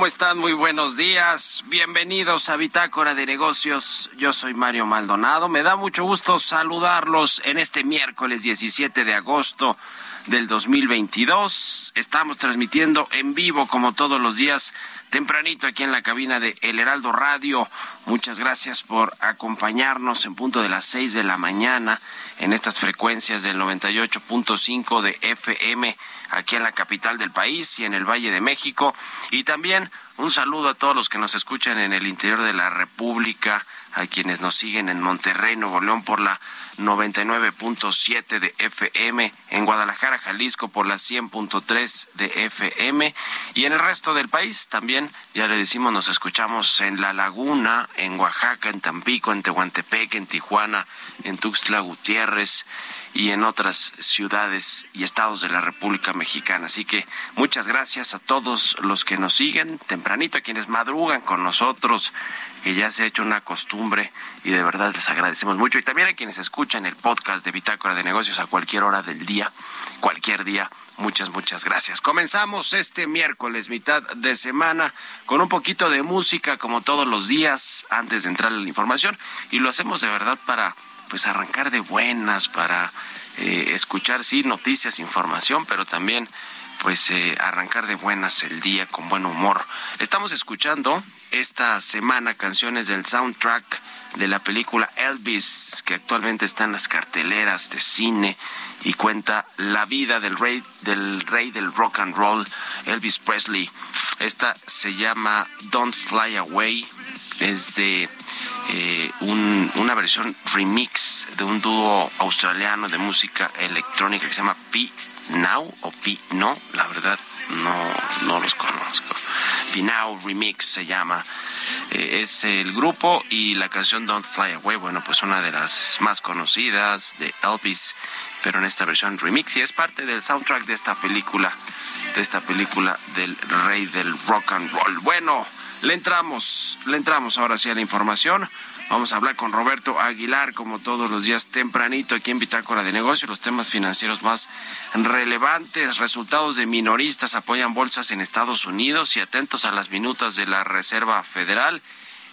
¿Cómo están? Muy buenos días. Bienvenidos a Bitácora de Negocios. Yo soy Mario Maldonado. Me da mucho gusto saludarlos en este miércoles 17 de agosto del 2022. Estamos transmitiendo en vivo como todos los días tempranito aquí en la cabina de El Heraldo Radio. Muchas gracias por acompañarnos en punto de las seis de la mañana en estas frecuencias del 98.5 de FM aquí en la capital del país y en el Valle de México. Y también un saludo a todos los que nos escuchan en el interior de la República a quienes nos siguen en Monterrey, Nuevo León por la 99.7 de FM, en Guadalajara, Jalisco por la 100.3 de FM y en el resto del país también, ya le decimos, nos escuchamos en La Laguna, en Oaxaca, en Tampico, en Tehuantepec, en Tijuana, en Tuxtla Gutiérrez y en otras ciudades y estados de la República Mexicana. Así que muchas gracias a todos los que nos siguen tempranito, a quienes madrugan con nosotros, que ya se ha hecho una costumbre y de verdad les agradecemos mucho. Y también a quienes escuchan el podcast de Bitácora de Negocios a cualquier hora del día, cualquier día. Muchas, muchas gracias. Comenzamos este miércoles, mitad de semana, con un poquito de música como todos los días antes de entrar a la información y lo hacemos de verdad para pues arrancar de buenas, para eh, escuchar, sí, noticias, información, pero también pues eh, arrancar de buenas el día con buen humor. Estamos escuchando esta semana canciones del soundtrack de la película Elvis, que actualmente está en las carteleras de cine y cuenta la vida del rey del rey del rock and roll, Elvis Presley. Esta se llama Don't Fly Away, es de eh, una versión remix de un dúo australiano de música electrónica que se llama P Now o P No, la verdad no, no los conozco. P Now Remix se llama. Eh, es el grupo y la canción Don't Fly Away, bueno, pues una de las más conocidas de Elvis, pero en esta versión remix y es parte del soundtrack de esta película, de esta película del rey del rock and roll. Bueno, le entramos, le entramos ahora sí a la información. Vamos a hablar con Roberto Aguilar, como todos los días tempranito, aquí en Bitácora de Negocios, los temas financieros más relevantes. Resultados de minoristas apoyan bolsas en Estados Unidos y atentos a las minutas de la Reserva Federal.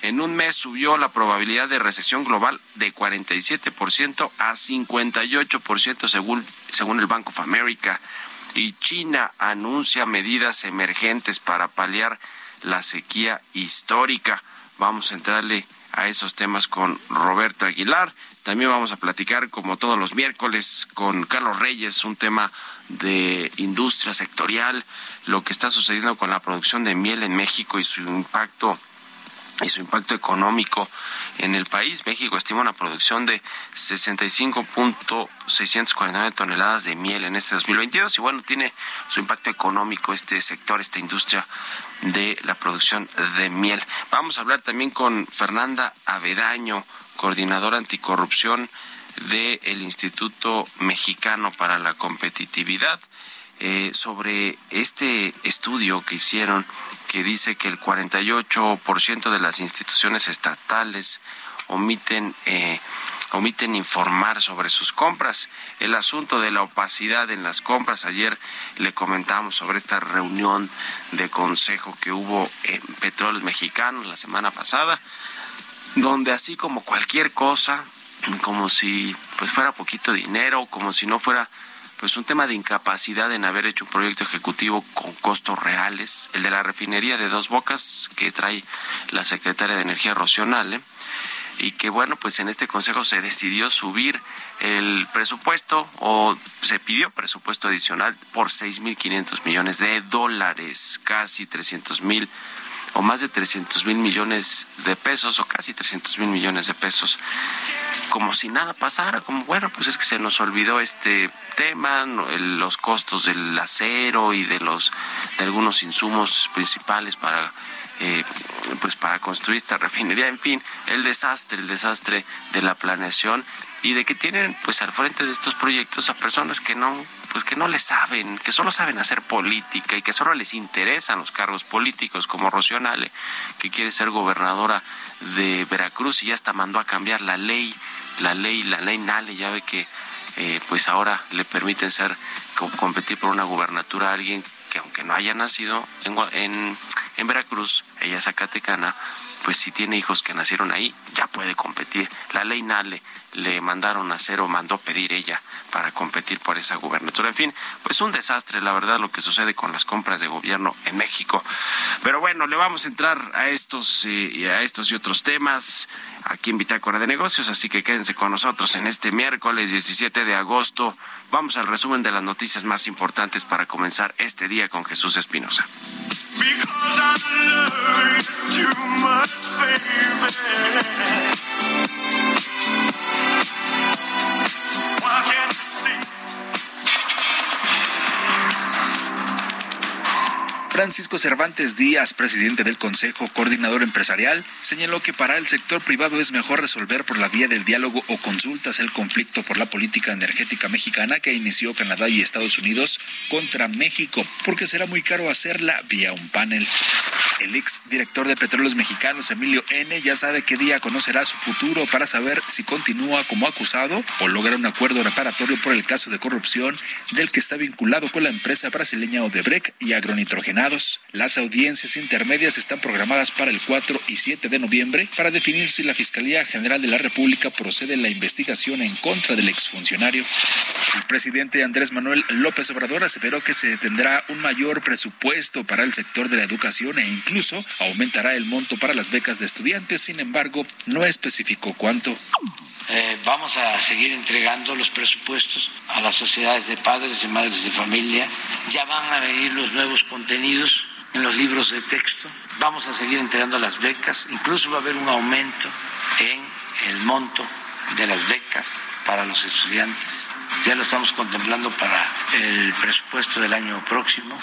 En un mes subió la probabilidad de recesión global de 47% a 58% según, según el Bank of America. Y China anuncia medidas emergentes para paliar la sequía histórica. Vamos a entrarle a esos temas con Roberto Aguilar. También vamos a platicar, como todos los miércoles, con Carlos Reyes, un tema de industria sectorial, lo que está sucediendo con la producción de miel en México y su impacto y su impacto económico en el país. México estima una producción de 65.649 toneladas de miel en este 2022 y bueno, tiene su impacto económico este sector, esta industria de la producción de miel. Vamos a hablar también con Fernanda Avedaño, coordinadora anticorrupción del Instituto Mexicano para la Competitividad. Eh, sobre este estudio que hicieron que dice que el 48% de las instituciones estatales omiten eh, omiten informar sobre sus compras. El asunto de la opacidad en las compras, ayer le comentamos sobre esta reunión de consejo que hubo en Petróleos Mexicanos la semana pasada, donde así como cualquier cosa, como si pues fuera poquito dinero, como si no fuera pues un tema de incapacidad en haber hecho un proyecto ejecutivo con costos reales, el de la refinería de Dos Bocas que trae la secretaria de Energía Rocional, y que bueno, pues en este consejo se decidió subir el presupuesto o se pidió presupuesto adicional por 6.500 millones de dólares, casi 300 mil o más de 300 mil millones de pesos o casi 300 mil millones de pesos. Como si nada pasara, como bueno, pues es que se nos olvidó este tema, los costos del acero y de los de algunos insumos principales para eh, pues para construir esta refinería, en fin, el desastre, el desastre de la planeación y de que tienen pues al frente de estos proyectos a personas que no pues que no le saben, que solo saben hacer política y que solo les interesan los cargos políticos como Rocío Nale, que quiere ser gobernadora de Veracruz y ya hasta mandó a cambiar la ley, la ley, la ley Nale, ya ve que eh, pues ahora le permiten ser competir por una gubernatura a alguien que aunque no haya nacido en, en, en Veracruz, ella es zacatecana, pues si tiene hijos que nacieron ahí, ya puede competir. La ley Nale le mandaron a hacer o mandó pedir ella para competir por esa gubernatura. En fin, pues un desastre, la verdad, lo que sucede con las compras de gobierno en México. Pero bueno, le vamos a entrar a estos, eh, a estos y otros temas aquí en Bitácora de Negocios, así que quédense con nosotros en este miércoles 17 de agosto. Vamos al resumen de las noticias más importantes para comenzar este día con Jesús Espinosa. Because I love you too much, baby. Francisco Cervantes Díaz, presidente del Consejo Coordinador Empresarial, señaló que para el sector privado es mejor resolver por la vía del diálogo o consultas el conflicto por la política energética mexicana que inició Canadá y Estados Unidos contra México, porque será muy caro hacerla vía un panel. El ex director de Petróleos Mexicanos, Emilio N., ya sabe qué día conocerá su futuro para saber si continúa como acusado o logra un acuerdo reparatorio por el caso de corrupción del que está vinculado con la empresa brasileña Odebrecht y Las audiencias intermedias están programadas para el 4 y 7 de noviembre para definir si la Fiscalía General de la República procede en la investigación en contra del exfuncionario. El presidente Andrés Manuel López Obrador aseveró que se tendrá un mayor presupuesto para el sector de la educación e incluso aumentará el monto para las becas de estudiantes. Sin embargo, no especificó cuánto. Eh, vamos a seguir entregando los presupuestos a las sociedades de padres y madres de familia. Ya van a venir los nuevos contenidos en los libros de texto. Vamos a seguir entregando las becas. Incluso va a haber un aumento en el monto de las becas para los estudiantes. Ya lo estamos contemplando para el presupuesto del año próximo.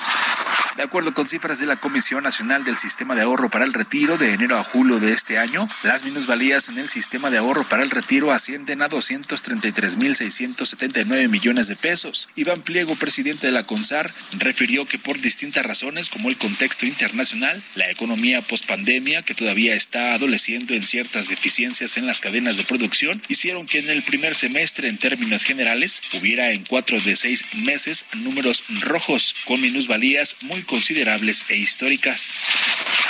De acuerdo con cifras de la Comisión Nacional del Sistema de Ahorro para el Retiro de enero a julio de este año, las minusvalías en el sistema de ahorro para el retiro ascienden a 233.679 millones de pesos. Iván Pliego, presidente de la CONSAR, refirió que por distintas razones como el contexto internacional, la economía pospandemia, que todavía está adoleciendo en ciertas deficiencias en las cadenas de producción, hicieron que en el primer semestre, en términos generales, hubiera en cuatro de seis meses números rojos con minusvalías muy considerables e históricas.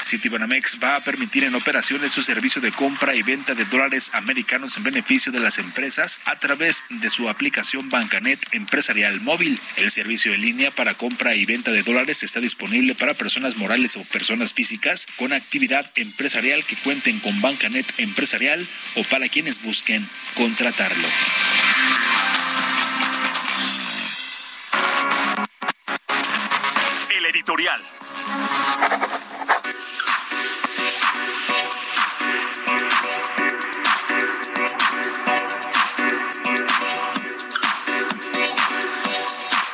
Citibanamex va a permitir en operaciones su servicio de compra y venta de dólares americanos en beneficio de las empresas a través de su aplicación Bancanet Empresarial Móvil. El servicio en línea para compra y venta de dólares está disponible para personas morales o personas físicas con actividad empresarial que cuenten con Bancanet Empresarial o para quienes busquen contratarlo.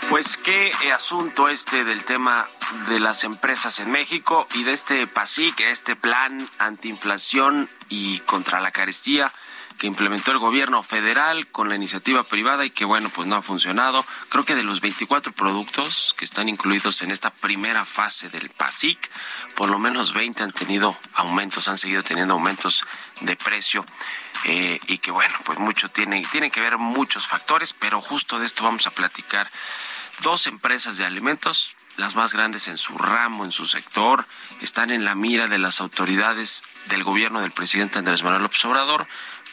Pues qué asunto este del tema de las empresas en México y de este PASIC, este plan antiinflación y contra la carestía que implementó el gobierno federal con la iniciativa privada y que bueno, pues no ha funcionado. Creo que de los 24 productos que están incluidos en esta primera fase del PASIC, por lo menos 20 han tenido aumentos, han seguido teniendo aumentos de precio. Eh, y que bueno, pues mucho tiene, tiene que ver muchos factores, pero justo de esto vamos a platicar. Dos empresas de alimentos, las más grandes en su ramo, en su sector, están en la mira de las autoridades del gobierno del presidente Andrés Manuel López Obrador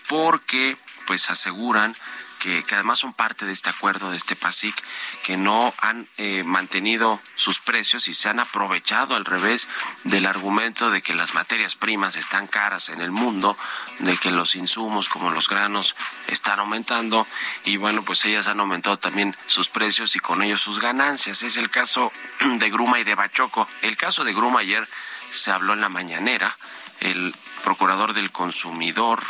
porque pues aseguran que, además son parte de este acuerdo de este PASIC, que no han eh, mantenido sus precios y se han aprovechado al revés del argumento de que las materias primas están caras en el mundo, de que los insumos como los granos están aumentando y bueno, pues ellas han aumentado también sus precios y con ellos sus ganancias. Es el caso de Gruma y de Bachoco. El caso de Gruma ayer se habló en la mañanera. El procurador del consumidor,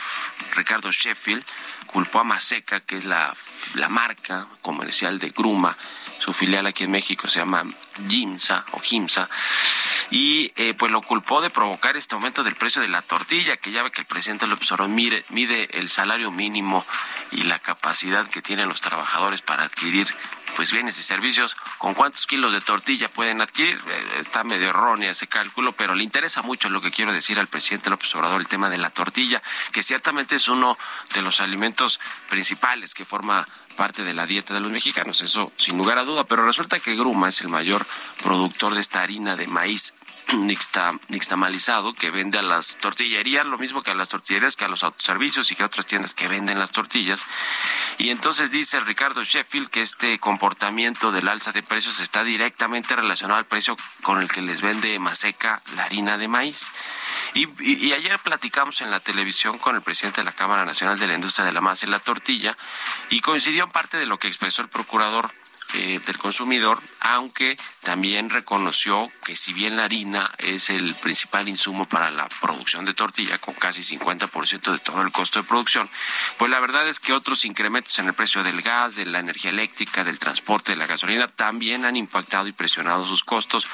Ricardo Sheffield, culpó a Maseca, que es la, la marca comercial de Gruma, su filial aquí en México se llama Gimsa o Gimsa, y eh, pues lo culpó de provocar este aumento del precio de la tortilla, que ya ve que el presidente López Obrador mide, mide el salario mínimo y la capacidad que tienen los trabajadores para adquirir pues bienes y servicios, con cuántos kilos de tortilla pueden adquirir. Eh, está medio errónea ese cálculo, pero le interesa mucho lo que quiero decir al presidente López Obrador, el tema de la tortilla, que ciertamente es uno de los alimentos principales que forma parte de la dieta de los mexicanos, eso sin lugar a duda, pero resulta que Gruma es el mayor productor de esta harina de maíz nixtamalizado que vende a las tortillerías, lo mismo que a las tortillerías, que a los autoservicios y que a otras tiendas que venden las tortillas. Y entonces dice Ricardo Sheffield que este comportamiento del alza de precios está directamente relacionado al precio con el que les vende Maseca la harina de maíz. Y, ayer platicamos en la televisión con el presidente de la Cámara Nacional de la Industria de la Masa y la Tortilla y coincidió en parte de lo que expresó el procurador eh, del consumidor, aunque también reconoció que si bien la harina es el principal insumo para la producción de tortilla, con casi 50% de todo el costo de producción, pues la verdad es que otros incrementos en el precio del gas, de la energía eléctrica, del transporte, de la gasolina, también han impactado y presionado sus costos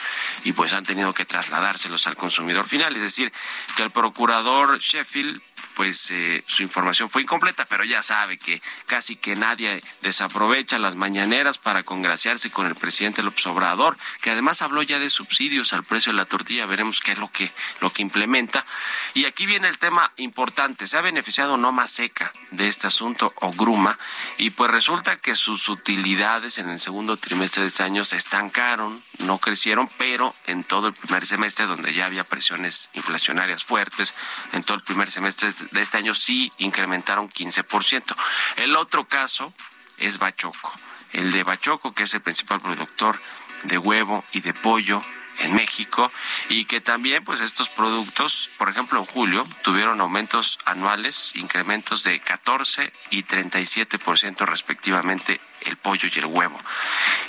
y pues han tenido que trasladárselos al consumidor final. Es decir, que el procurador Sheffield pues eh, su información fue incompleta, pero ya sabe que casi que nadie desaprovecha las mañaneras para congraciarse con el presidente López Obrador, que además habló ya de subsidios al precio de la tortilla, veremos qué es lo que lo que implementa. Y aquí viene el tema importante, se ha beneficiado no más seca de este asunto o Gruma y pues resulta que sus utilidades en el segundo trimestre de este año se estancaron, no crecieron, pero en todo el primer semestre donde ya había presiones inflacionarias fuertes, en todo el primer semestre de este año sí incrementaron 15%. El otro caso es Bachoco. El de Bachoco, que es el principal productor de huevo y de pollo en México y que también pues estos productos, por ejemplo en julio, tuvieron aumentos anuales, incrementos de 14 y 37% respectivamente el pollo y el huevo.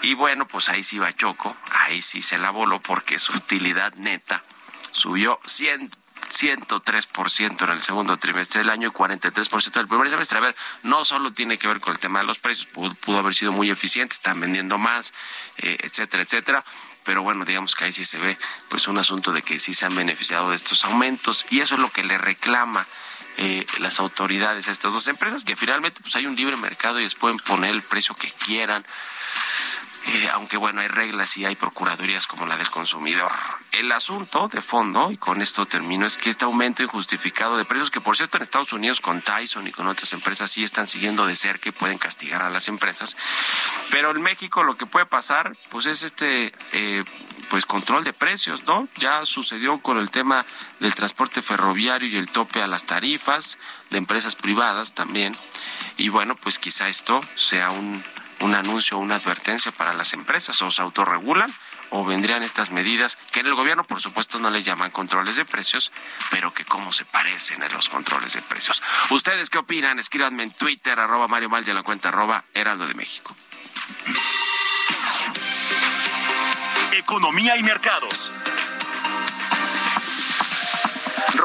Y bueno, pues ahí sí Bachoco, ahí sí se la voló porque su utilidad neta subió 100 103% en el segundo trimestre del año y 43% del primer semestre. A ver, no solo tiene que ver con el tema de los precios, pudo, haber sido muy eficiente, están vendiendo más, eh, etcétera, etcétera. Pero bueno, digamos que ahí sí se ve pues un asunto de que sí se han beneficiado de estos aumentos y eso es lo que le reclama eh, las autoridades a estas dos empresas, que finalmente pues hay un libre mercado y les pueden poner el precio que quieran. Eh, aunque bueno, hay reglas y hay procuradurías como la del consumidor. El asunto de fondo, y con esto termino, es que este aumento injustificado de precios, que por cierto en Estados Unidos con Tyson y con otras empresas sí están siguiendo de cerca y pueden castigar a las empresas, pero en México lo que puede pasar, pues es este, eh, pues control de precios, ¿no? Ya sucedió con el tema del transporte ferroviario y el tope a las tarifas de empresas privadas también, y bueno, pues quizá esto sea un un anuncio o una advertencia para las empresas o se autorregulan o vendrían estas medidas que en el gobierno por supuesto no le llaman controles de precios, pero que cómo se parecen a los controles de precios. ¿Ustedes qué opinan? Escríbanme en Twitter, arroba Mario Mal, en la cuenta arroba Heraldo de México. Economía y mercados.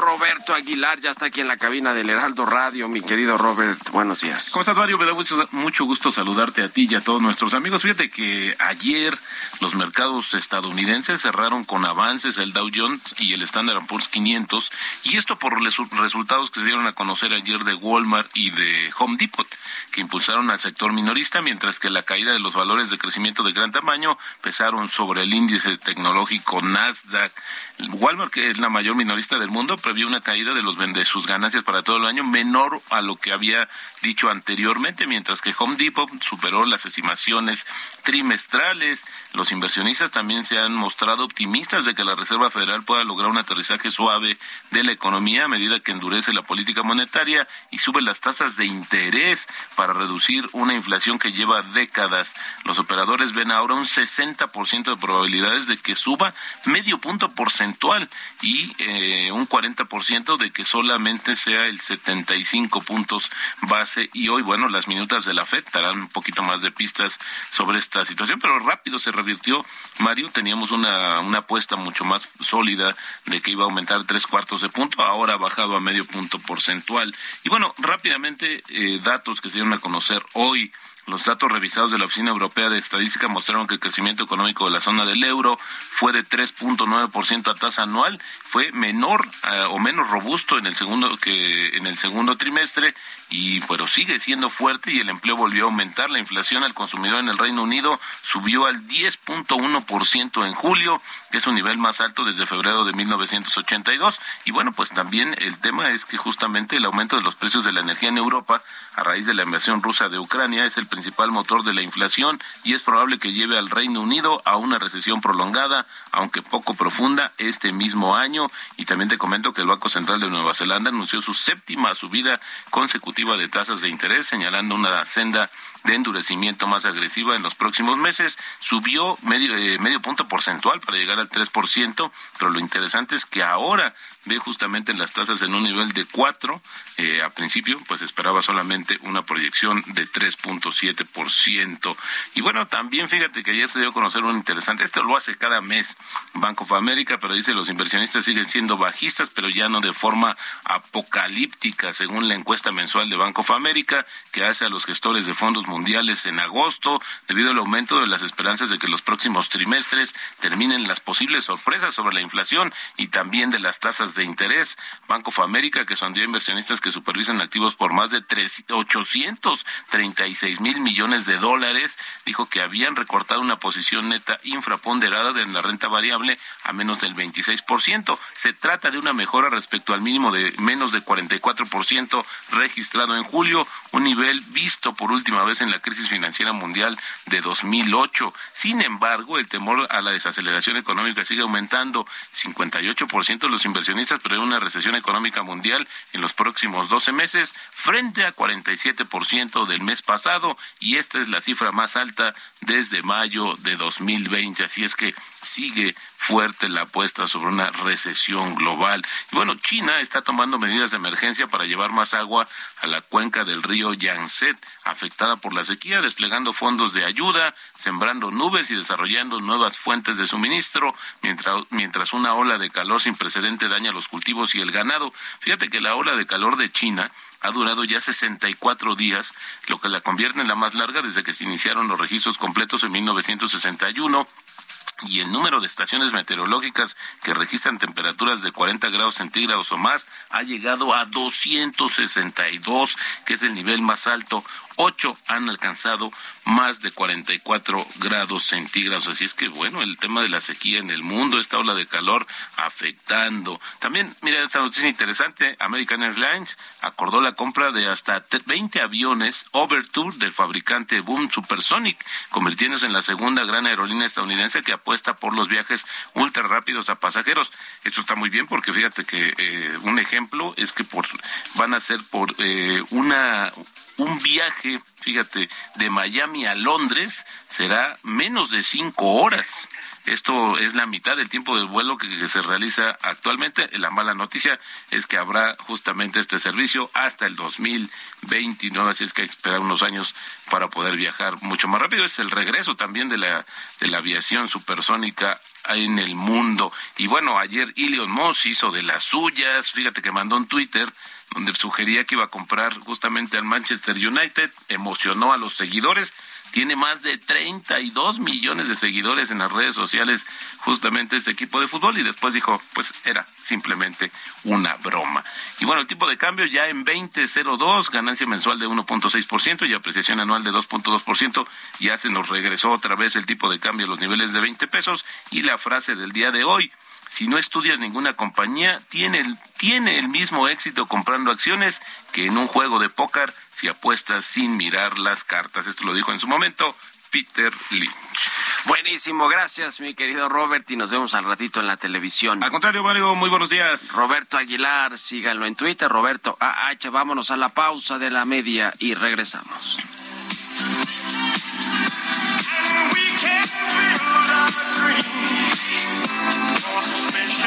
Roberto Aguilar ya está aquí en la cabina del Heraldo Radio. Mi querido Robert, buenos días. ¿Cómo estás, Mario? Me da mucho, mucho gusto saludarte a ti y a todos nuestros amigos. Fíjate que ayer los mercados estadounidenses cerraron con avances el Dow Jones y el Standard Poor's 500, y esto por los resultados que se dieron a conocer ayer de Walmart y de Home Depot, que impulsaron al sector minorista, mientras que la caída de los valores de crecimiento de gran tamaño pesaron sobre el índice tecnológico Nasdaq. Walmart, que es la mayor minorista del mundo, previó una caída de, los, sus ganancias para todo el año menor a lo que había dicho anteriormente, mientras que Home Depot superó las estimaciones trimestrales. Los inversionistas también se han mostrado optimistas de que la Reserva Federal pueda lograr un aterrizaje suave de la economía a medida que endurece la política monetaria y sube las tasas de interés para reducir una inflación que lleva décadas. Los operadores ven ahora un 60% de probabilidades de que suba medio punto porcentual y eh, un 40% de que solamente sea el 75 puntos base. Y hoy, bueno, las minutas de la FED darán un poquito más de pistas sobre esta situación, pero rápido se revirtió. Mario, teníamos una, una apuesta mucho más sólida de que iba a aumentar tres cuartos de punto, ahora ha bajado a medio punto porcentual. Y bueno, rápidamente, eh, datos que se dieron a conocer hoy. Los datos revisados de la Oficina Europea de Estadística mostraron que el crecimiento económico de la zona del euro fue de 3.9% a tasa anual, fue menor eh, o menos robusto en el segundo que en el segundo trimestre y pero sigue siendo fuerte y el empleo volvió a aumentar. La inflación al consumidor en el Reino Unido subió al 10.1% en julio, que es un nivel más alto desde febrero de 1982. Y bueno, pues también el tema es que justamente el aumento de los precios de la energía en Europa a raíz de la invasión rusa de Ucrania es el principal motor de la inflación y es probable que lleve al Reino Unido a una recesión prolongada, aunque poco profunda, este mismo año. Y también te comento que el Banco Central de Nueva Zelanda anunció su séptima subida consecutiva de tasas de interés, señalando una senda de endurecimiento más agresiva en los próximos meses. Subió medio, eh, medio punto porcentual para llegar al 3%, pero lo interesante es que ahora ve justamente las tasas en un nivel de 4. Eh, a principio, pues esperaba solamente una proyección de 3.7%. Y bueno, también fíjate que ayer se dio a conocer un interesante, esto lo hace cada mes Banco of America, pero dice los inversionistas siguen siendo bajistas, pero ya no de forma apocalíptica, según la encuesta mensual de Banco of que hace a los gestores de fondos mundiales en agosto, debido al aumento de las esperanzas de que los próximos trimestres terminen las posibles sorpresas sobre la inflación y también de las tasas de interés. Banco of America, que sondeó inversionistas que supervisan activos por más de 836 mil millones de dólares, dijo que habían recortado una posición neta infraponderada de la renta variable a menos del 26%. Se trata de una mejora respecto al mínimo de menos de 44% registrado en julio, un nivel visto por última vez en la crisis financiera mundial de 2008. Sin embargo, el temor a la desaceleración económica sigue aumentando. 58% de los inversionistas pero una recesión económica mundial en los próximos 12 meses frente a 47% del mes pasado y esta es la cifra más alta desde mayo de 2020. Así es que sigue fuerte la apuesta sobre una recesión global. Y bueno, China está tomando medidas de emergencia para llevar más agua a la cuenca del río Yangtze, afectada por la sequía, desplegando fondos de ayuda, sembrando nubes y desarrollando nuevas fuentes de suministro, mientras, mientras una ola de calor sin precedente daña los cultivos y el ganado. Fíjate que la ola de calor de China ha durado ya 64 días, lo que la convierte en la más larga desde que se iniciaron los registros completos en 1961 y el número de estaciones meteorológicas que registran temperaturas de 40 grados centígrados o más ha llegado a 262, que es el nivel más alto ocho han alcanzado más de 44 grados centígrados. Así es que, bueno, el tema de la sequía en el mundo, esta ola de calor afectando. También, mira, esta noticia interesante, American Airlines acordó la compra de hasta 20 aviones Overture del fabricante Boom Supersonic, convirtiéndose en la segunda gran aerolínea estadounidense que apuesta por los viajes ultra rápidos a pasajeros. Esto está muy bien porque fíjate que eh, un ejemplo es que por van a ser por eh, una un viaje, fíjate, de Miami a Londres será menos de cinco horas. Esto es la mitad del tiempo del vuelo que, se realiza actualmente. La mala noticia es que habrá justamente este servicio hasta el 2029, así es que hay que esperar unos años para poder viajar mucho más rápido. Es el regreso también de la, de la aviación supersónica en el mundo. Y bueno, ayer Elon Musk hizo de las suyas, fíjate que mandó un Twitter donde sugería que iba a comprar justamente al Manchester United, emocionó a los seguidores, tiene más de 32 millones de seguidores en las redes sociales justamente este equipo de fútbol y después dijo, pues era simplemente una broma. Y bueno, el tipo de cambio ya en 20.02, ganancia mensual de 1.6% y apreciación anual de 2.2%, ya se nos regresó otra vez el tipo de cambio a los niveles de 20 pesos y la frase del día de hoy, si no estudias ninguna compañía, tiene el, tiene el mismo éxito comprando acciones que en un juego de póker si apuestas sin mirar las cartas. Esto lo dijo en su momento Peter Lynch. Buenísimo, gracias mi querido Robert y nos vemos al ratito en la televisión. Al contrario, Mario, muy buenos días. Roberto Aguilar, síganlo en Twitter, Roberto AH, vámonos a la pausa de la media y regresamos.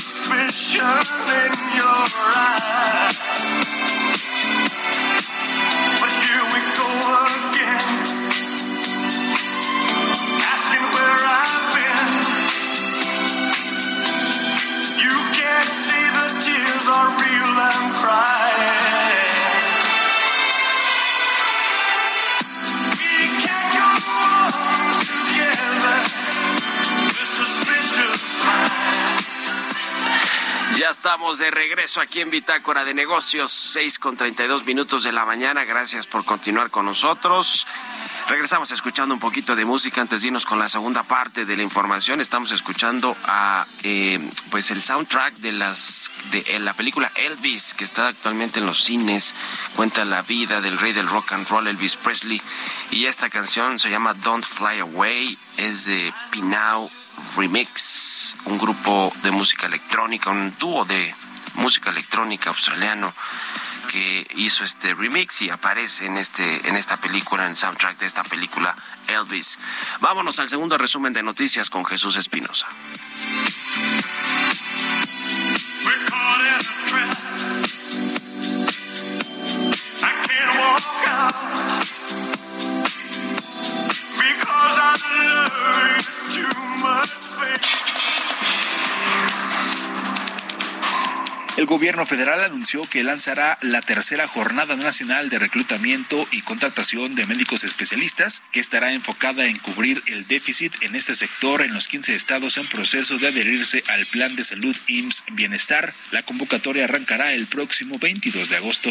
Suspicion in your eyes. Estamos de regreso aquí en Bitácora de Negocios, 6 con 32 minutos de la mañana. Gracias por continuar con nosotros. Regresamos escuchando un poquito de música antes de irnos con la segunda parte de la información. Estamos escuchando a eh, pues el soundtrack de las de la película Elvis que está actualmente en los cines. Cuenta la vida del rey del rock and roll Elvis Presley y esta canción se llama Don't Fly Away. Es de Pinau Remix, un grupo de música electrónica, un dúo de música electrónica australiano que hizo este remix y aparece en este en esta película, en el soundtrack de esta película Elvis. Vámonos al segundo resumen de noticias con Jesús Espinosa. Gobierno federal anunció que lanzará la tercera jornada nacional de reclutamiento y contratación de médicos especialistas, que estará enfocada en cubrir el déficit en este sector en los 15 estados en proceso de adherirse al Plan de Salud IMSS Bienestar. La convocatoria arrancará el próximo 22 de agosto.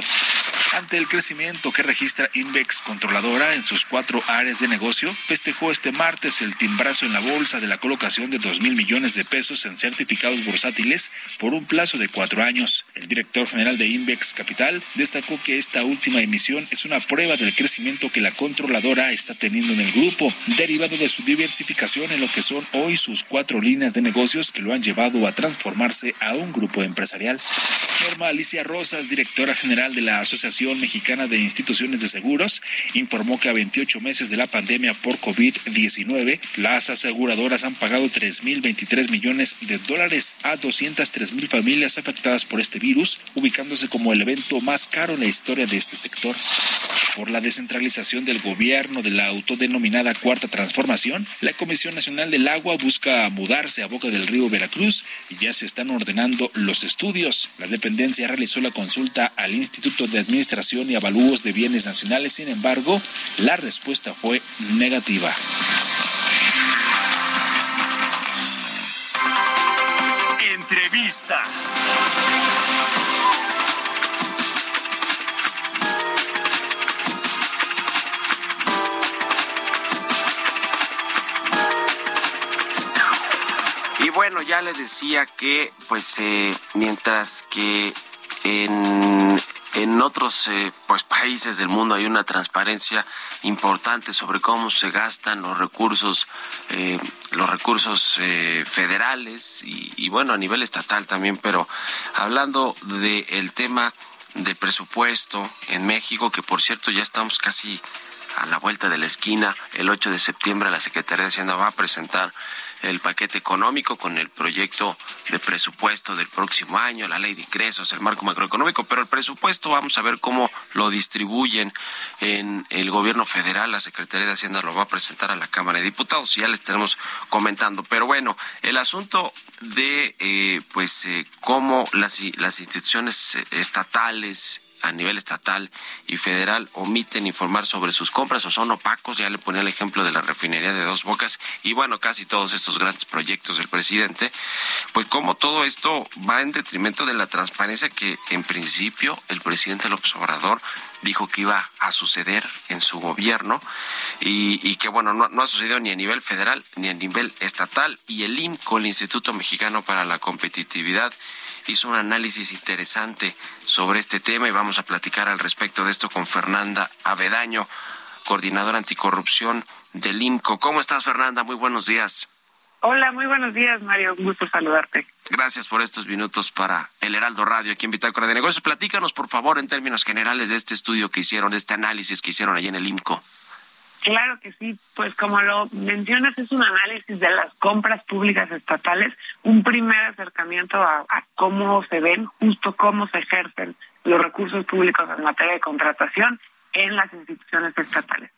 Ante el crecimiento que registra Invex Controladora en sus cuatro áreas de negocio, festejó este martes el timbrazo en la bolsa de la colocación de 2 mil millones de pesos en certificados bursátiles por un plazo de cuatro años. El director general de Invex Capital destacó que esta última emisión es una prueba del crecimiento que la controladora está teniendo en el grupo, derivado de su diversificación en lo que son hoy sus cuatro líneas de negocios que lo han llevado a transformarse a un grupo empresarial. Norma Alicia Rosas, directora general de la Asociación Mexicana de Instituciones de Seguros, informó que a 28 meses de la pandemia por COVID-19, las aseguradoras han pagado 3.023 millones de dólares a 203 mil familias afectadas por este virus, ubicándose como el evento más caro en la historia de este sector. Por la descentralización del gobierno de la autodenominada Cuarta Transformación, la Comisión Nacional del Agua busca mudarse a Boca del Río Veracruz y ya se están ordenando los estudios. La dependencia realizó la consulta al Instituto de Administración y Avalúos de Bienes Nacionales, sin embargo, la respuesta fue negativa. Entrevista. Bueno, ya les decía que, pues, eh, mientras que en, en otros eh, pues, países del mundo hay una transparencia importante sobre cómo se gastan los recursos, eh, los recursos federales y, bueno, a nivel estatal también, pero hablando del el tema del presupuesto en México, que por cierto ya estamos casi a la vuelta de la esquina, el 8 de septiembre la Secretaría de Hacienda va a presentar el paquete económico con el proyecto de presupuesto del próximo año, la ley de ingresos, el marco macroeconómico, pero el presupuesto vamos a ver cómo lo distribuyen en el gobierno federal. La Secretaría de Hacienda lo va a presentar a la Cámara de Diputados y ya les estaremos comentando. Pero bueno, el asunto de eh, pues eh, cómo las, las instituciones estatales a nivel estatal y federal omiten informar sobre sus compras o son opacos. Ya le ponía el ejemplo de la refinería de Dos Bocas y bueno, casi todos estos grandes proyectos del presidente. Pues como todo esto va en detrimento de la transparencia que en principio el presidente López Obrador dijo que iba a suceder en su gobierno y, que bueno, no, no, ha sucedido ni a nivel federal ni a nivel estatal y el INCO, el Instituto Mexicano para la Competitividad, hizo un análisis interesante sobre este tema y vamos a platicar al respecto de esto con Fernanda Avedaño, coordinadora anticorrupción del IMCO. ¿Cómo estás, Fernanda? Muy buenos días. Hola, muy buenos días, Mario. Un gusto saludarte. Gracias por estos minutos para el Heraldo Radio aquí en Bitácora de Negocios. Platícanos, por favor, en términos generales de este estudio que hicieron, de este análisis que hicieron allí en el IMCO. Claro que sí, pues como lo mencionas, es un análisis de las compras públicas estatales, un primer acercamiento a, cómo se ven, justo cómo se ejercen los recursos públicos en materia de contratación en las instituciones estatales.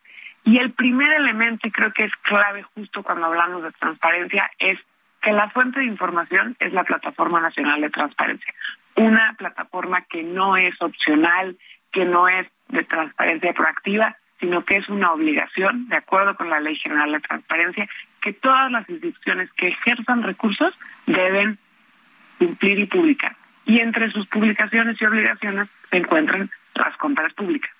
Y el primer elemento, y creo que es clave justo cuando hablamos de transparencia, es que la fuente de información es la Plataforma Nacional de Transparencia, una plataforma que no es opcional, que no es de transparencia proactiva, sino que es una obligación, de acuerdo con la Ley General de Transparencia, que todas las instituciones que ejerzan recursos deben cumplir y publicar. Y entre sus publicaciones y obligaciones se encuentran las compras públicas.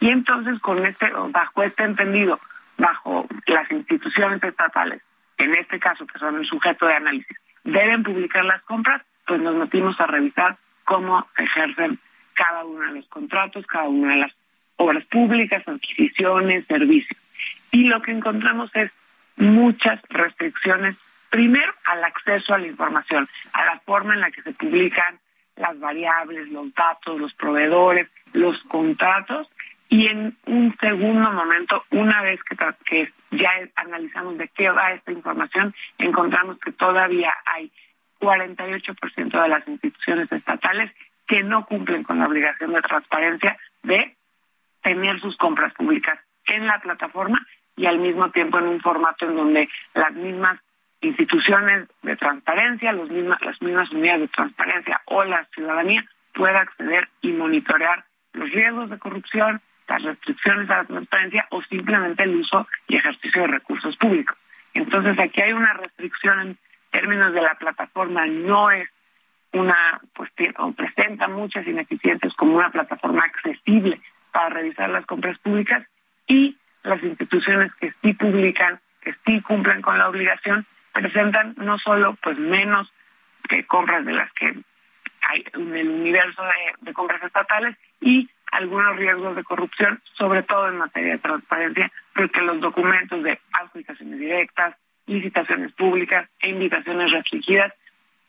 Y entonces, con este, bajo este entendido, bajo las instituciones estatales, en este caso que son el sujeto de análisis, deben publicar las compras, pues nos metimos a revisar cómo ejercen cada uno de los contratos, cada una de las obras públicas, adquisiciones, servicios. Y lo que encontramos es muchas restricciones, primero al acceso a la información, a la forma en la que se publican las variables, los datos, los proveedores, los contratos, y en un segundo momento, una vez que, ya analizamos de qué va esta información, encontramos que todavía hay 48% de las instituciones estatales que no cumplen con la obligación de transparencia de tener sus compras públicas en la plataforma y al mismo tiempo en un formato en donde las mismas instituciones de transparencia, los mismas, las mismas unidades de transparencia o la ciudadanía pueda acceder y monitorear los riesgos de corrupción, las restricciones a la transparencia o simplemente el uso y ejercicio de recursos públicos. Entonces aquí hay una restricción en términos de la plataforma, no es una, pues o presenta muchas ineficiencias como una plataforma accesible para revisar las compras públicas y las instituciones que sí publican, que sí cumplen con la obligación, presentan no solo pues menos que compras de las que hay en el universo de, compras estatales y algunos riesgos de corrupción, sobre todo en materia de transparencia, porque los documentos de adjudicaciones directas, licitaciones públicas e invitaciones restringidas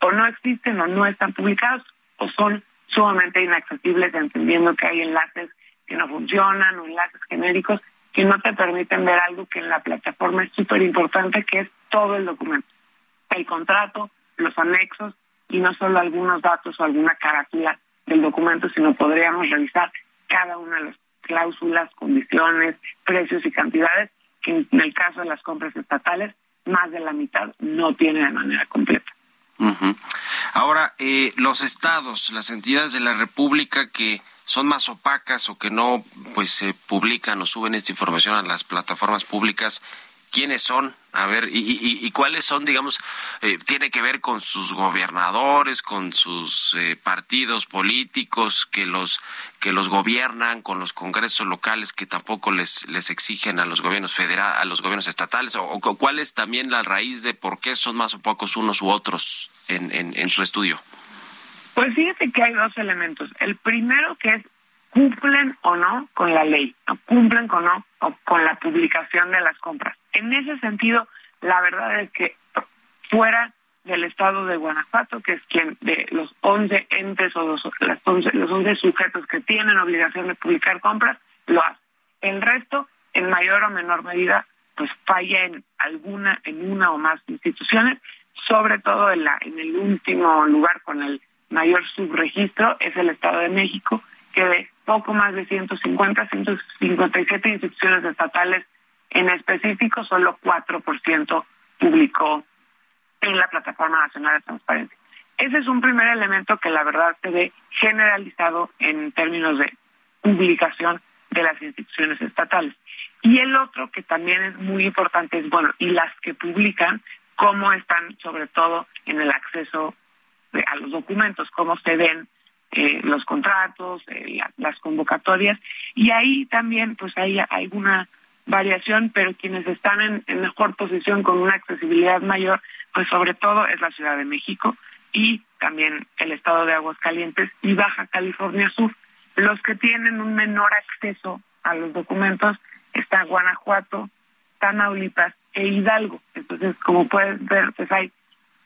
o no existen o no están publicados o son sumamente inaccesibles, entendiendo que hay enlaces que no funcionan o enlaces genéricos que no te permiten ver algo que en la plataforma es súper importante, que es todo el documento, el contrato, los anexos y no solo algunos datos o alguna carátula del documento, sino podríamos revisar cada una de las cláusulas, condiciones, precios y cantidades que en el caso de las compras estatales más de la mitad no tiene de manera completa. Ahora, eh, los estados, las entidades de la República que son más opacas o que no pues se publican o suben esta información a las plataformas públicas quiénes son a ver y, cuáles son digamos eh, tiene que ver con sus gobernadores con sus eh, partidos políticos que los que los gobiernan con los congresos locales que tampoco les les exigen a los gobiernos federales a los gobiernos estatales o, cuál es también la raíz de por qué son más opacos unos u otros en, en su estudio pues fíjate que hay dos elementos. El primero que es cumplen o no con la ley, no cumplen con no o con la publicación de las compras. En ese sentido, la verdad es que fuera del estado de Guanajuato, que es quien de los 11 entes o los, las 11, los 11 sujetos que tienen obligación de publicar compras, lo hace. El resto, en mayor o menor medida, pues falla en alguna, en una o más instituciones, sobre todo en, la, en el último lugar con el mayor subregistro es el Estado de México, que poco más de 150, 157 instituciones estatales en específico, solo 4% publicó en la Plataforma Nacional de Transparencia. Ese es un primer elemento que la verdad se ve generalizado en términos de publicación de las instituciones estatales. Y el otro que también es muy importante es, bueno, y las que publican, cómo están sobre todo en el acceso a los documentos, cómo se ven eh, los contratos, eh, las convocatorias. Y ahí también, pues hay alguna variación, pero quienes están en, en mejor posición con una accesibilidad mayor, pues sobre todo es la Ciudad de México y también el estado de Aguascalientes y Baja California Sur. Los que tienen un menor acceso a los documentos está Guanajuato, Tamaulipas e Hidalgo. Entonces, como puedes ver, pues hay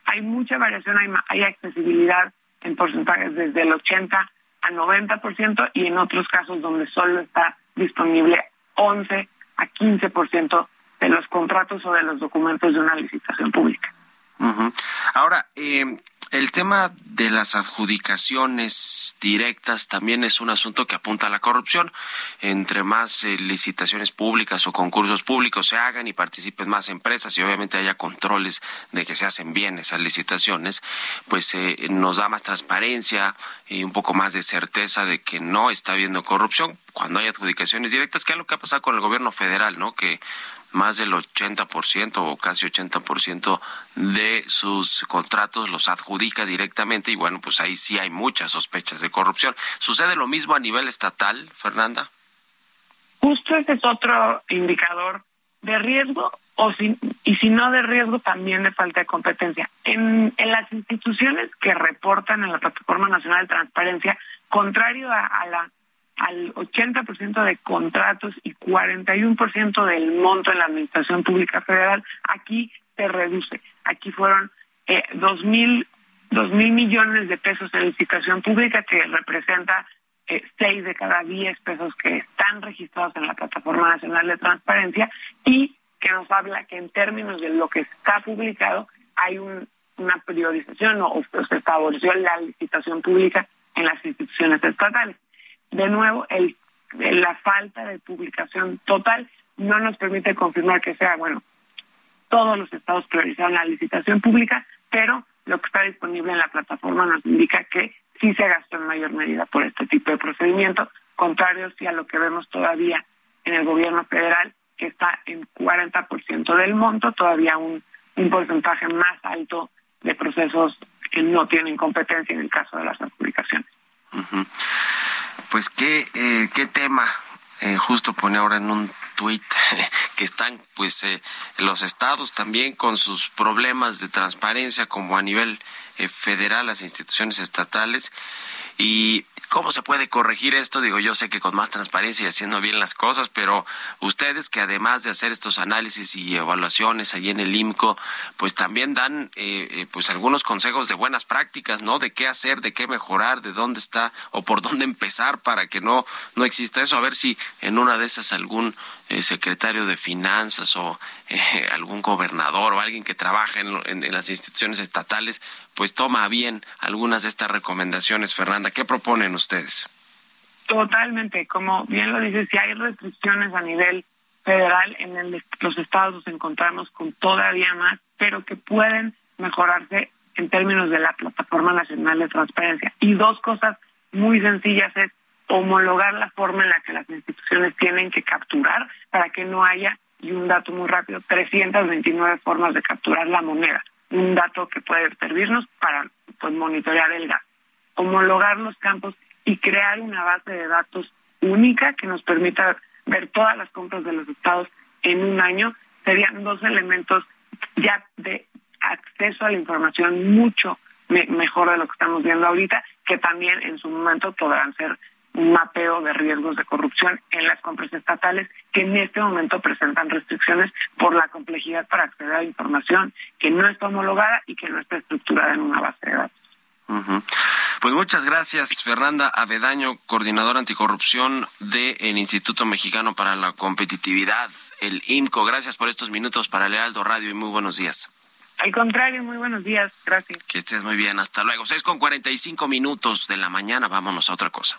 hay mucha variación, hay, hay accesibilidad en porcentajes desde el 80 al 90% y en otros casos donde solo está disponible 11 a 15% de los contratos o de los documentos de una licitación pública. Ahora, eh, el tema de las adjudicaciones directas también es un asunto que apunta a la corrupción. Entre más eh, licitaciones públicas o concursos públicos se hagan y participen más empresas y obviamente haya controles de que se hacen bien esas licitaciones, pues eh, nos da más transparencia y un poco más de certeza de que no está habiendo corrupción cuando hay adjudicaciones directas, que es lo que ha pasado con el gobierno federal, ¿no? Que más del 80% o casi 80% de sus contratos los adjudica directamente y bueno, pues ahí sí hay muchas sospechas de corrupción. ¿Sucede lo mismo a nivel estatal, Fernanda? Justo ese es otro indicador de riesgo o si, y si no de riesgo también de falta de competencia. En, en las instituciones que reportan en la Plataforma Nacional de Transparencia, contrario a la al 80% de contratos y 41% del monto en la Administración Pública Federal, aquí se reduce. Aquí fueron eh, dos mil dos mil millones de pesos en licitación pública, que representa eh, seis de cada diez pesos que están registrados en la Plataforma Nacional de Transparencia y que nos habla que en términos de lo que está publicado hay un, una priorización o se favoreció la licitación pública en las instituciones estatales de nuevo, el, la falta de publicación total no nos permite confirmar que sea, bueno, todos los estados priorizaron la licitación pública, pero lo que está disponible en la plataforma nos indica que sí se gastó en mayor medida por este tipo de procedimiento, contrario sí a lo que vemos todavía en el gobierno federal, que está en 40% del monto, todavía un, porcentaje más alto de procesos que no tienen competencia en el caso de las adjudicaciones pues qué, eh, qué tema. Eh, justo pone ahora en un tuit que están pues eh, los estados también con sus problemas de transparencia como a nivel federal las instituciones estatales y ¿Cómo se puede corregir esto? Digo, yo sé que con más transparencia y haciendo bien las cosas, pero ustedes que además de hacer estos análisis y evaluaciones allí en el IMCO, pues también dan eh, eh, pues algunos consejos de buenas prácticas, ¿no? De qué hacer, de qué mejorar, de dónde está o por dónde empezar para que no, no exista eso. A ver si en una de esas algún eh, secretario de finanzas o eh, algún gobernador o alguien que trabaja en, las instituciones estatales, pues toma bien algunas de estas recomendaciones. Fernanda, ¿qué proponen ustedes? Totalmente, como bien lo dices, si hay restricciones a nivel federal, en los estados nos encontramos con todavía más, pero que pueden mejorarse en términos de la Plataforma Nacional de Transparencia. Y dos cosas muy sencillas es homologar la forma en la que las instituciones tienen que capturar para que no haya, y un dato muy rápido, 329 formas de capturar la moneda, un dato que puede servirnos para pues, monitorear el gas, homologar los campos y crear una base de datos única que nos permita ver todas las compras de los estados en un año, serían dos elementos ya de acceso a la información mucho mejor de lo que estamos viendo ahorita, que también en su momento podrán ser un mapeo de riesgos de corrupción en las compras estatales que en este momento presentan restricciones por la complejidad para acceder a información que no está homologada y que no está estructurada en una base de datos. Pues muchas gracias, Fernanda Avedaño, coordinadora anticorrupción del Instituto Mexicano para la Competitividad, el INCO. Gracias por estos minutos para el Heraldo Radio y muy buenos días. Al contrario, muy buenos días. Gracias. Que estés muy bien. Hasta luego. Seis con cuarenta y cinco minutos de la mañana. Vámonos a otra cosa.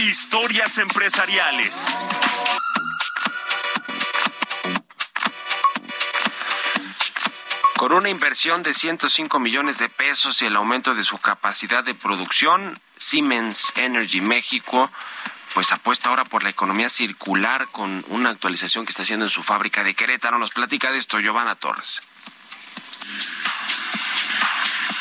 Historias empresariales. Con una inversión de 105 millones de pesos y el aumento de su capacidad de producción, Siemens Energy México pues apuesta ahora por la economía circular con una actualización que está haciendo en su fábrica de Querétaro. Nos platica de esto Giovanna Torres.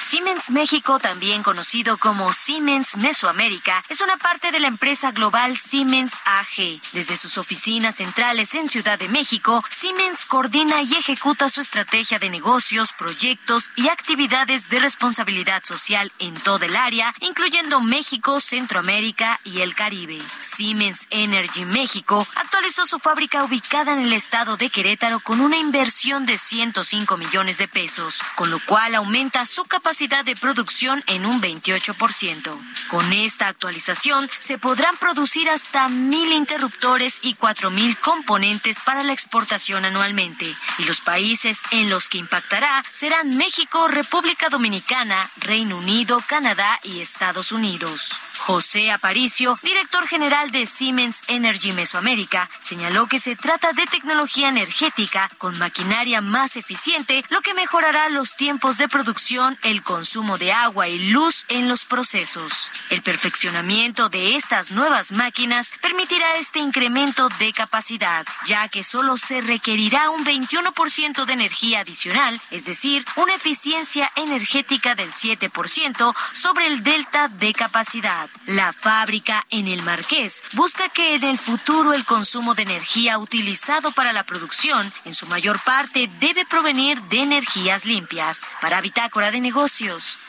Siemens México, también conocido como Siemens Mesoamérica, es una parte de la empresa global Siemens AG. Desde sus oficinas centrales en Ciudad de México, Siemens coordina y ejecuta su estrategia de negocios, proyectos y actividades de responsabilidad social en toda el área, incluyendo México, Centroamérica y el Caribe. Siemens Energy México actualizó su fábrica ubicada en el estado de Querétaro con una inversión de 105 millones de pesos, con lo cual aumenta su capacidad de producción en un 28%. Con esta actualización se podrán producir hasta mil interruptores y cuatro mil componentes para la exportación anualmente. Y los países en los que impactará serán México, República Dominicana, Reino Unido, Canadá y Estados Unidos. José Aparicio, director general de Siemens Energy Mesoamérica, señaló que se trata de tecnología energética con maquinaria más eficiente, lo que mejorará los tiempos de producción, el consumo de agua y luz en los procesos. El perfeccionamiento de estas nuevas máquinas permitirá este incremento de capacidad, ya que solo se requerirá un 21% de energía adicional, es decir, una eficiencia energética del 7% sobre el delta de capacidad. La fábrica en el Marqués busca que en el futuro el consumo de energía utilizado para la producción, en su mayor parte, debe provenir de energías limpias. Para Bitácora de Negocios,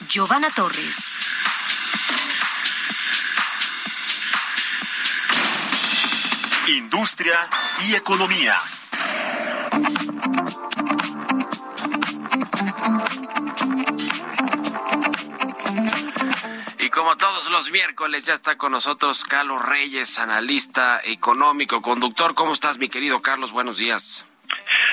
Giovanna Torres. Industria y economía. Y como todos los miércoles ya está con nosotros Carlos Reyes, analista económico, conductor. ¿Cómo estás, mi querido Carlos? Buenos días.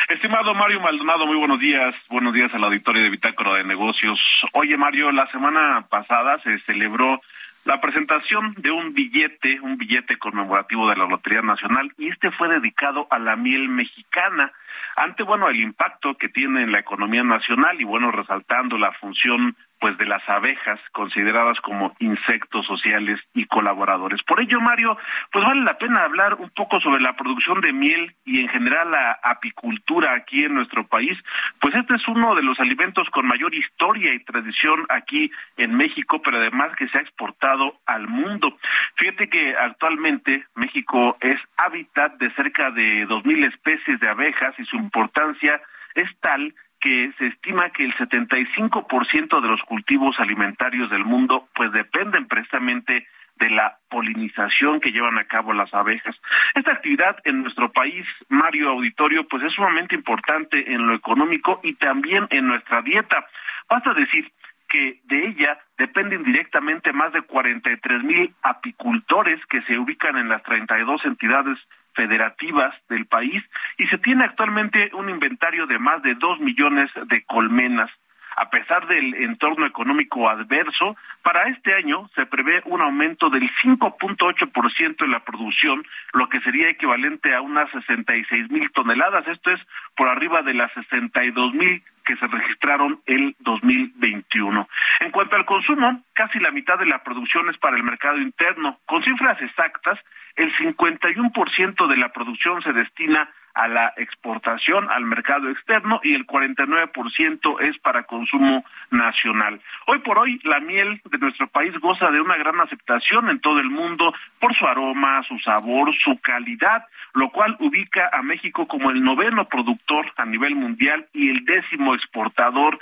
Estimado Mario Maldonado, muy buenos días. Buenos días a la auditorio de Bitácora de Negocios. Oye, Mario, la semana pasada se celebró la presentación de un billete, un billete conmemorativo de la Lotería Nacional, y este fue dedicado a la miel mexicana ante bueno el impacto que tiene en la economía nacional y bueno resaltando la función pues de las abejas consideradas como insectos sociales y colaboradores. Por ello, Mario, pues vale la pena hablar un poco sobre la producción de miel y en general la apicultura aquí en nuestro país, pues este es uno de los alimentos con mayor historia y tradición aquí en México, pero además que se ha exportado al mundo. Fíjate que actualmente México es hábitat de cerca de dos mil especies de abejas y su importancia es tal que se estima que el 75% de los cultivos alimentarios del mundo pues dependen precisamente de la polinización que llevan a cabo las abejas. Esta actividad en nuestro país, Mario Auditorio, pues es sumamente importante en lo económico y también en nuestra dieta. Basta decir que de ella dependen directamente más de 43 mil apicultores que se ubican en las 32 entidades federativas del país y se tiene actualmente un inventario de más de dos millones de colmenas. A pesar del entorno económico adverso, para este año se prevé un aumento del 5.8% en la producción, lo que sería equivalente a unas 66 mil toneladas. Esto es por arriba de las 62 mil que se registraron el 2021. En cuanto al consumo, casi la mitad de la producción es para el mercado interno. Con cifras exactas, el 51% de la producción se destina a la exportación al mercado externo y el 49% es para consumo nacional. Hoy por hoy la miel de nuestro país goza de una gran aceptación en todo el mundo por su aroma, su sabor, su calidad, lo cual ubica a México como el noveno productor a nivel mundial y el décimo exportador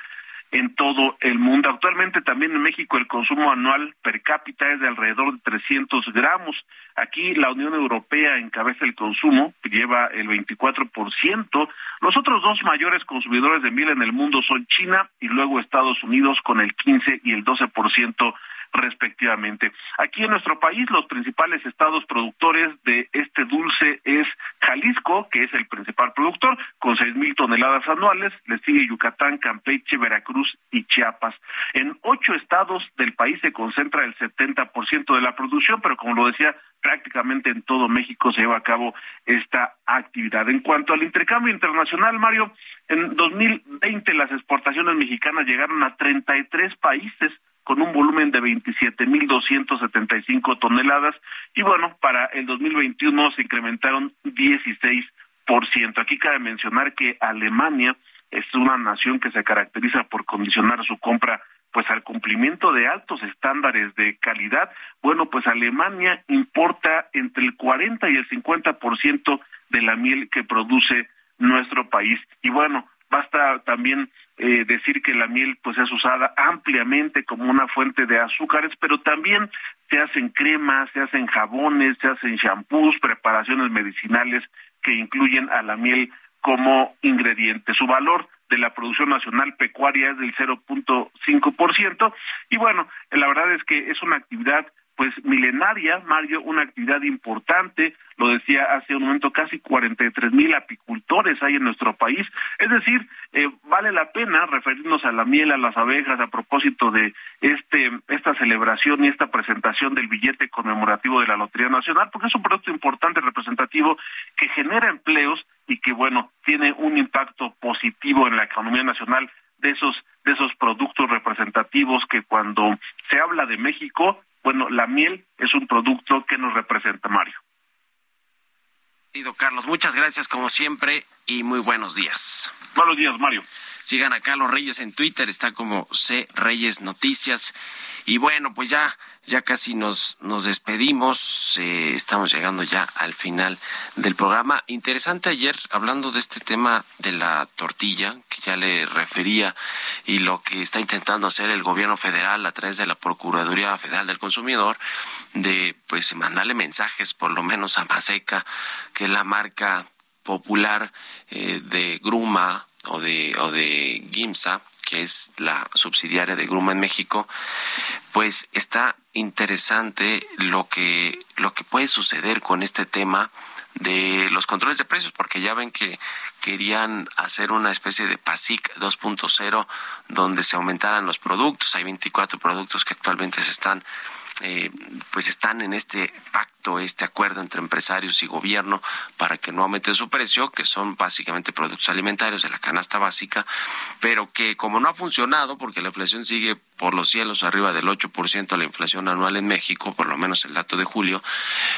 en todo el mundo. Actualmente también en México el consumo anual per cápita es de alrededor de 300 gramos. Aquí la Unión Europea encabeza el consumo, lleva el 24%. Los otros dos mayores consumidores de miel en el mundo son China y luego Estados Unidos con el 15 y el 12% respectivamente. Aquí en nuestro país los principales estados productores de este dulce es Jalisco, que es el principal productor, con seis mil toneladas anuales, le sigue Yucatán, Campeche, Veracruz y Chiapas. En ocho estados del país se concentra el 70% de la producción, pero como lo decía, prácticamente en todo México se lleva a cabo esta actividad. En cuanto al intercambio internacional, Mario, en 2020 las exportaciones mexicanas llegaron a 33 países, con un volumen de 27.275 toneladas y bueno, para el 2021 se incrementaron 16%. Aquí cabe mencionar que Alemania es una nación que se caracteriza por condicionar su compra pues al cumplimiento de altos estándares de calidad. Bueno, pues Alemania importa entre el 40 y el 50% de la miel que produce nuestro país. Y bueno, basta también eh, decir que la miel pues es usada ampliamente como una fuente de azúcares, pero también se hacen cremas, se hacen jabones, se hacen shampoos, preparaciones medicinales que incluyen a la miel como ingrediente. Su valor de la producción nacional pecuaria es del 0.5% y bueno, la verdad es que es una actividad pues milenaria, Mario, una actividad importante, lo decía hace un momento, casi 43 mil apicultores hay en nuestro país, es decir, eh, vale la pena referirnos a la miel, a las abejas, a propósito de este esta celebración y esta presentación del billete conmemorativo de la Lotería Nacional, porque es un producto importante, representativo, que genera empleos y que, bueno, tiene un impacto positivo en la economía nacional de esos de esos productos representativos que cuando se habla de México bueno, la miel es un producto que nos representa, Mario. Carlos, muchas gracias como siempre y muy buenos días. Buenos días, Mario. Sigan a Carlos Reyes en Twitter, está como C Reyes Noticias. Y bueno, pues ya, ya casi nos, nos despedimos. Eh, estamos llegando ya al final del programa. Interesante ayer, hablando de este tema de la tortilla, que ya le refería, y lo que está intentando hacer el gobierno federal a través de la Procuraduría Federal del Consumidor, de pues mandarle mensajes, por lo menos a Maseca, que es la marca popular eh, de Gruma o de, o de Gimsa, que es la subsidiaria de Gruma en México, pues está interesante lo que, lo que puede suceder con este tema de los controles de precios, porque ya ven que querían hacer una especie de PASIC 2.0 donde se aumentaran los productos. Hay 24 productos que actualmente se están eh, pues están en este pacto, este acuerdo entre empresarios y gobierno para que no aumente su precio, que son básicamente productos alimentarios de la canasta básica, pero que como no ha funcionado, porque la inflación sigue por los cielos arriba del 8% la inflación anual en México, por lo menos el dato de julio,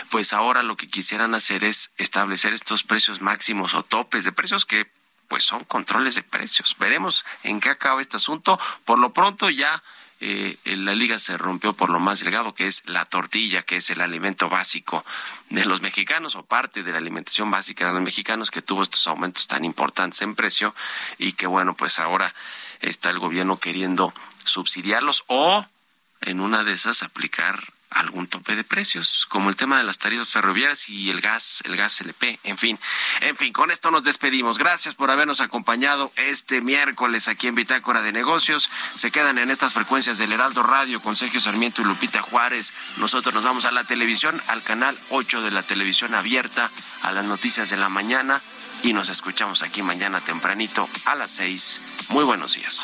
pues ahora lo que quisieran hacer es establecer estos precios máximos o topes de precios que pues son controles de precios. Veremos en qué acaba este asunto. Por lo pronto ya eh, la liga se rompió por lo más delgado, que es la tortilla, que es el alimento básico de los mexicanos o parte de la alimentación básica de los mexicanos, que tuvo estos aumentos tan importantes en precio y que bueno, pues ahora está el gobierno queriendo subsidiarlos o en una de esas aplicar algún tope de precios, como el tema de las tarifas ferroviarias y el gas, el gas LP, en fin. En fin, con esto nos despedimos. Gracias por habernos acompañado este miércoles aquí en Bitácora de Negocios. Se quedan en estas frecuencias del Heraldo Radio con Sergio Sarmiento y Lupita Juárez. Nosotros nos vamos a la televisión, al canal 8 de la televisión abierta, a las noticias de la mañana y nos escuchamos aquí mañana tempranito a las 6. Muy buenos días.